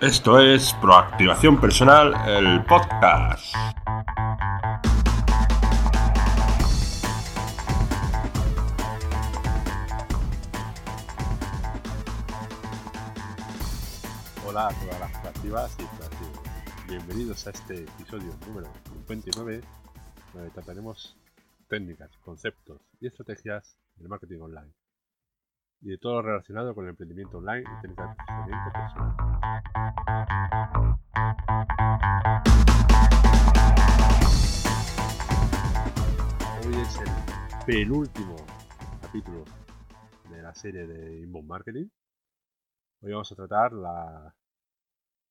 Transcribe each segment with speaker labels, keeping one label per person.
Speaker 1: Esto es Proactivación Personal, el podcast. Hola a todas las proactivas y proactivos. Bienvenidos a este episodio número 59, donde trataremos técnicas, conceptos y estrategias del marketing online y de todo lo relacionado con el emprendimiento online y de posicionamiento personal. Hoy es el penúltimo capítulo de la serie de Inbound Marketing. Hoy vamos a tratar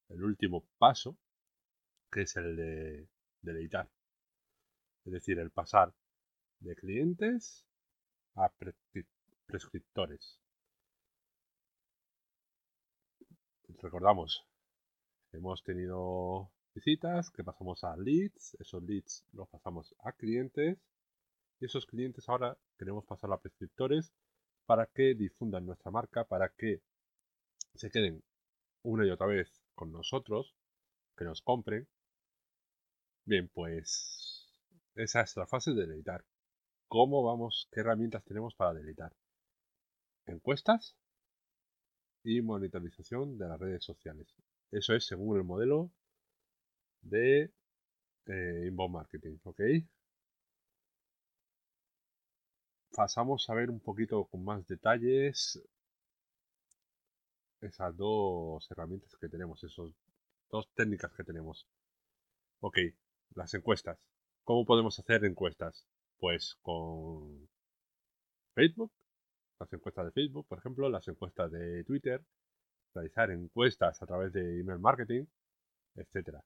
Speaker 1: el último paso, que es el de deleitar. Es decir, el pasar de clientes a prescriptores. Recordamos, hemos tenido visitas que pasamos a leads, esos leads los pasamos a clientes y esos clientes ahora queremos pasar a prescriptores para que difundan nuestra marca, para que se queden una y otra vez con nosotros, que nos compren. Bien, pues esa es la fase de deleitar. ¿Cómo vamos? ¿Qué herramientas tenemos para deleitar? Encuestas y monitorización de las redes sociales. Eso es según el modelo de eh, inbound marketing, ¿ok? Pasamos a ver un poquito con más detalles esas dos herramientas que tenemos, esas dos técnicas que tenemos. Ok, las encuestas. ¿Cómo podemos hacer encuestas? Pues con Facebook, las encuestas de Facebook, por ejemplo, las encuestas de Twitter, realizar encuestas a través de email marketing, etcétera.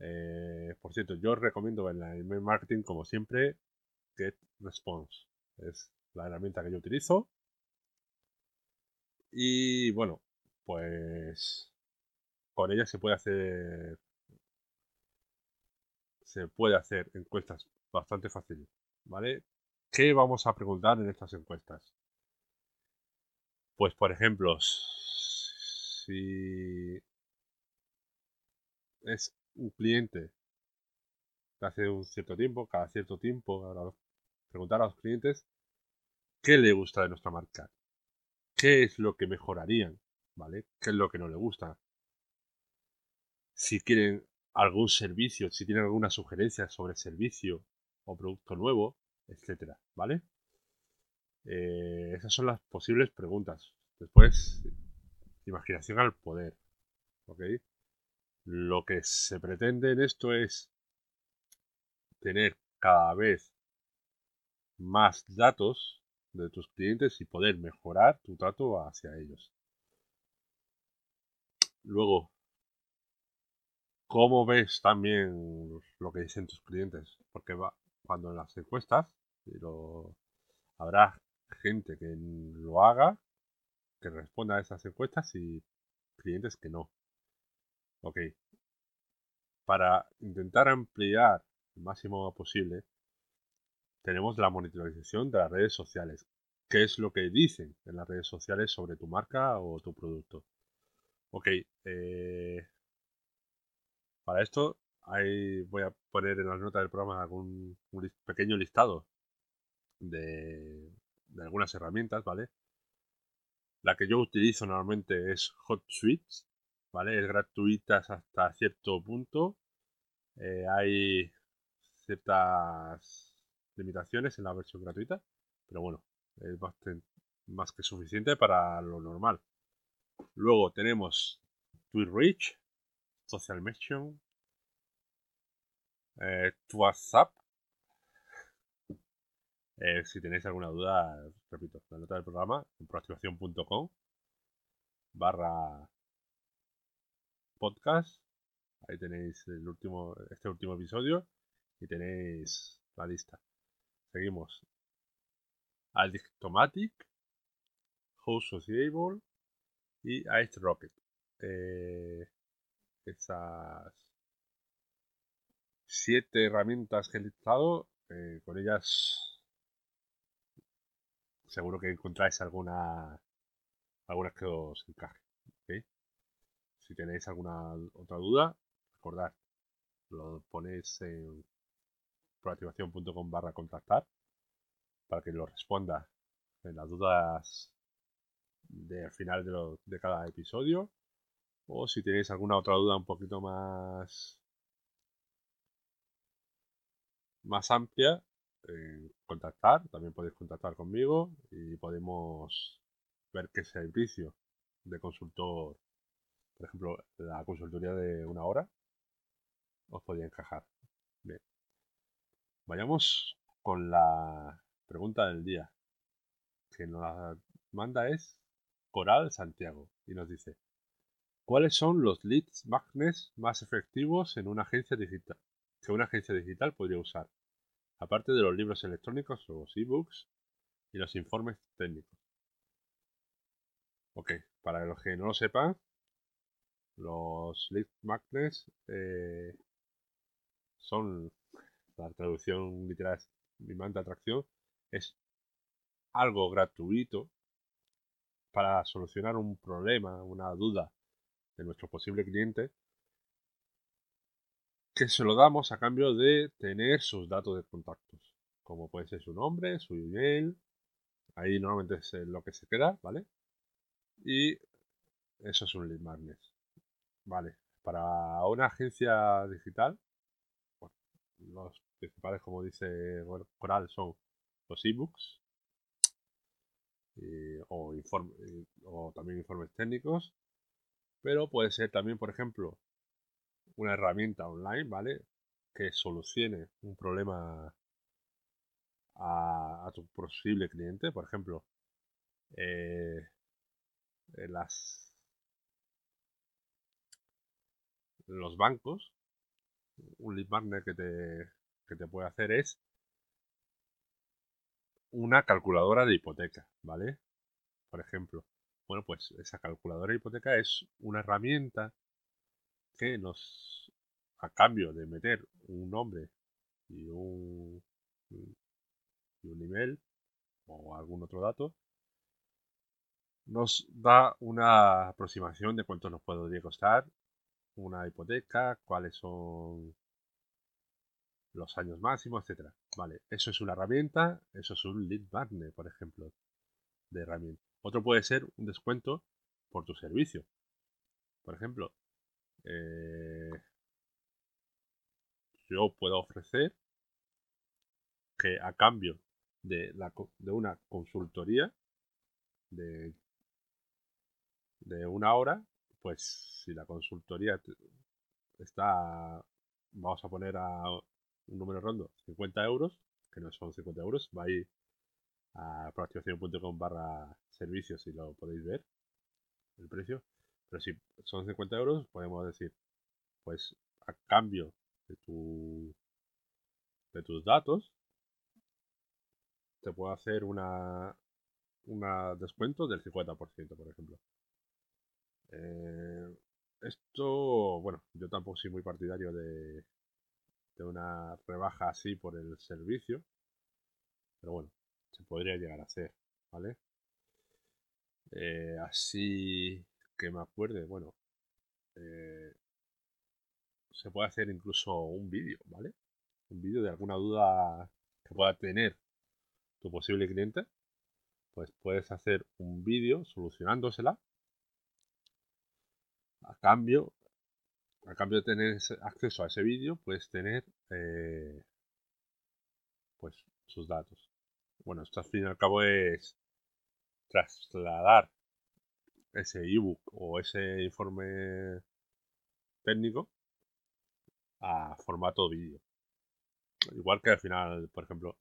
Speaker 1: Eh, por cierto, yo os recomiendo en la email marketing, como siempre, GetResponse. Es la herramienta que yo utilizo. Y bueno, pues con ella se puede hacer se puede hacer encuestas bastante fáciles, ¿vale? ¿Qué vamos a preguntar en estas encuestas? Pues por ejemplo, si es un cliente hace un cierto tiempo, cada cierto tiempo, preguntar a los clientes qué le gusta de nuestra marca, qué es lo que mejorarían, ¿vale? ¿Qué es lo que no le gusta? Si quieren algún servicio, si tienen alguna sugerencia sobre servicio o producto nuevo, etcétera, ¿vale? Eh, esas son las posibles preguntas. Después, imaginación al poder. ¿Ok? Lo que se pretende en esto es tener cada vez más datos de tus clientes y poder mejorar tu trato hacia ellos. Luego, ¿cómo ves también lo que dicen tus clientes? Porque va, cuando en las encuestas, lo, habrá gente que lo haga, que responda a esas encuestas y clientes que no. Ok. Para intentar ampliar el máximo posible, tenemos la monitorización de las redes sociales. ¿Qué es lo que dicen en las redes sociales sobre tu marca o tu producto? Ok. Eh, para esto voy a poner en las notas del programa algún un pequeño listado de, algunas herramientas, ¿vale? La que yo utilizo normalmente es HotSuite, ¿vale? Es gratuita hasta cierto punto. Eh, hay ciertas limitaciones en la versión gratuita, pero bueno, es más que suficiente para lo normal. Luego tenemos TweetReach, Social Mention, eh, WhatsApp, eh, si tenéis alguna duda, repito, la nota del programa en proactivación.com barra podcast. Ahí tenéis el último, este último episodio y tenéis la lista. Seguimos. Addictomatic, Host Sociable y Ice Rocket. Eh, esas siete herramientas que he listado, eh, con ellas seguro que encontráis alguna algunas que os encaje. si tenéis alguna otra duda, recordad, lo ponéis en proactivación.com barra contactar para que lo responda en las dudas de final de, de cada episodio o si tenéis alguna otra duda un poquito más más amplia contactar también podéis contactar conmigo y podemos ver qué servicio de consultor por ejemplo la consultoría de una hora os podría encajar bien vayamos con la pregunta del día que nos manda es Coral Santiago y nos dice ¿Cuáles son los leads magnets más efectivos en una agencia digital que una agencia digital podría usar? Aparte de los libros electrónicos, los ebooks y los informes técnicos. Ok, para los que no lo sepan, los lead magnets eh, son la traducción literal mi de atracción es algo gratuito para solucionar un problema, una duda de nuestro posible cliente que se lo damos a cambio de tener sus datos de contactos, como puede ser su nombre, su email, ahí normalmente es lo que se queda, ¿vale? Y eso es un lead magnet, ¿vale? Para una agencia digital, los principales, como dice Coral, son los ebooks o, informe, o también informes técnicos pero puede ser también, por ejemplo, una herramienta online, ¿vale? Que solucione un problema a, tu posible cliente. Por ejemplo, eh, las, los bancos, un lead que te, que te puede hacer es una calculadora de hipoteca, ¿vale? Por ejemplo, bueno, pues esa calculadora de hipoteca es una herramienta que nos, a cambio de meter un nombre y un, y un email o algún otro dato, nos da una aproximación de cuánto nos podría costar una hipoteca, cuáles son los años máximos, etcétera. Vale, eso es una herramienta, eso es un lead magnet, por ejemplo, de herramienta. Otro puede ser un descuento por tu servicio. Por ejemplo, eh, yo puedo ofrecer que a cambio de, la, de una consultoría de, de una hora, pues si la consultoría está, vamos a poner a un número rondo, 50 euros, que no son 50 euros, va a proactivación.com barra servicios si lo podéis ver el precio pero si son 50 euros podemos decir pues a cambio de tu de tus datos te puedo hacer una una descuento del 50% por ejemplo eh, esto bueno yo tampoco soy muy partidario de de una rebaja así por el servicio pero bueno se podría llegar a hacer, ¿vale? Eh, así que me acuerde, bueno, eh, se puede hacer incluso un vídeo, ¿vale? Un vídeo de alguna duda que pueda tener tu posible cliente, pues puedes hacer un vídeo solucionándosela a cambio a cambio de tener acceso a ese vídeo puedes tener eh, pues sus datos bueno, esto al fin y al cabo es trasladar ese ebook o ese informe técnico a formato vídeo. Igual que al final, por ejemplo,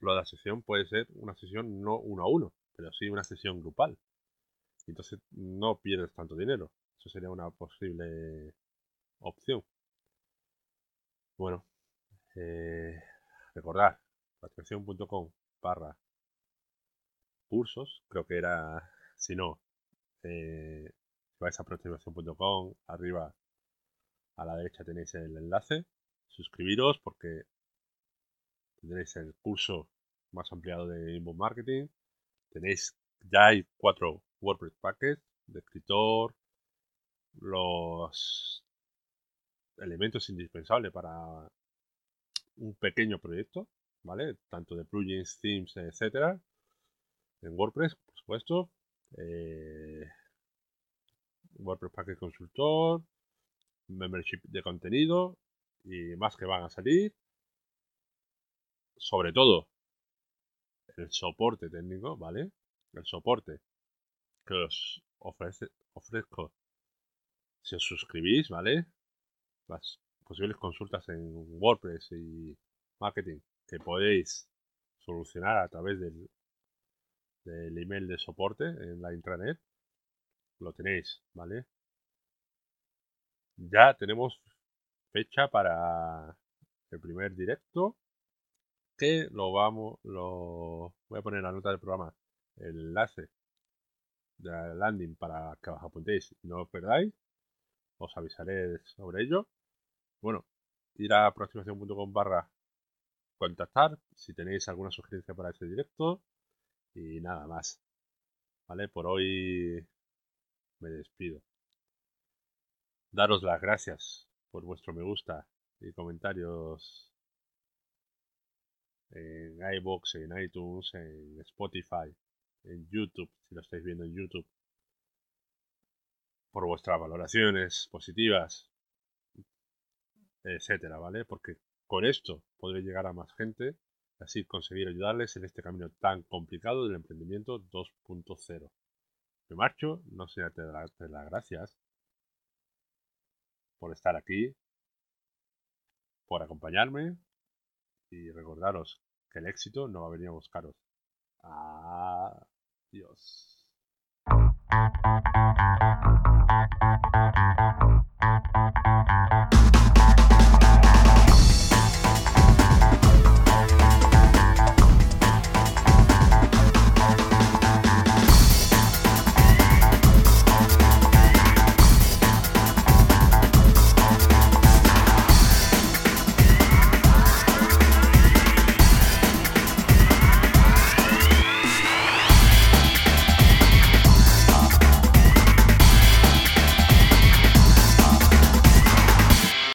Speaker 1: lo de la sesión puede ser una sesión no uno a uno, pero sí una sesión grupal. Entonces no pierdes tanto dinero. Eso sería una posible opción. Bueno, eh, recordar, patrocinación.com barra cursos, creo que era, si no, eh, vais a aproximación.com, arriba a la derecha tenéis el enlace, suscribiros porque tendréis el curso más ampliado de inbound marketing, tenéis, ya hay cuatro WordPress packets de escritor, los elementos indispensables para un pequeño proyecto, ¿vale? Tanto de plugins, themes, etcétera. En WordPress, por supuesto. Eh, WordPress Package Consultor, membership de contenido y más que van a salir. Sobre todo, el soporte técnico, ¿vale? El soporte que os ofrezco si os suscribís, ¿vale? Las posibles consultas en WordPress y marketing que podéis solucionar a través del, del email de soporte en la intranet, lo tenéis, ¿vale? Ya tenemos fecha para el primer directo que lo vamos, lo voy a poner en la nota del programa, el enlace de la landing para que os apuntéis y no os perdáis. Os avisaré sobre ello. Bueno, ir a aproximación.com barra contactar si tenéis alguna sugerencia para este directo y nada más. Vale, por hoy me despido. Daros las gracias por vuestro me gusta y comentarios en iBox, en iTunes, en Spotify, en YouTube, si lo estáis viendo en YouTube, por vuestras valoraciones positivas, etcétera, ¿vale? Porque con esto podré llegar a más gente así conseguir ayudarles en este camino tan complicado del emprendimiento 2.0. Me marcho, no sé, te las gracias por estar aquí, por acompañarme y recordaros que el éxito no va a venir a buscaros. Adiós.